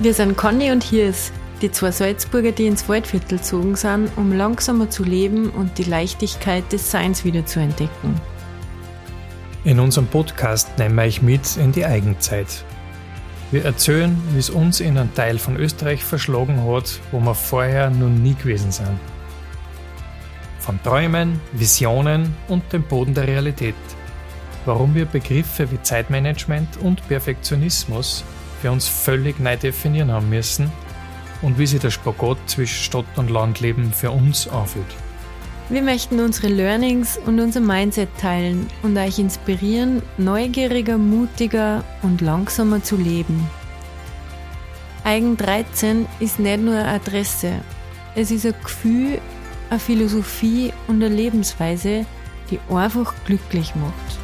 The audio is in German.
Wir sind Conny und Hirs, die zwei Salzburger, die ins Waldviertel gezogen sind, um langsamer zu leben und die Leichtigkeit des Seins wieder zu entdecken. In unserem Podcast nehmen wir euch mit in die Eigenzeit. Wir erzählen, wie es uns in einen Teil von Österreich verschlagen hat, wo wir vorher noch nie gewesen sind. Von Träumen, Visionen und dem Boden der Realität. Warum wir Begriffe wie Zeitmanagement und Perfektionismus wir uns völlig neu definieren haben müssen und wie sich der Spagat zwischen Stadt und Landleben für uns anfühlt. Wir möchten unsere Learnings und unser Mindset teilen und euch inspirieren, neugieriger, mutiger und langsamer zu leben. Eigen 13 ist nicht nur eine Adresse, es ist ein Gefühl, eine Philosophie und eine Lebensweise, die einfach glücklich macht.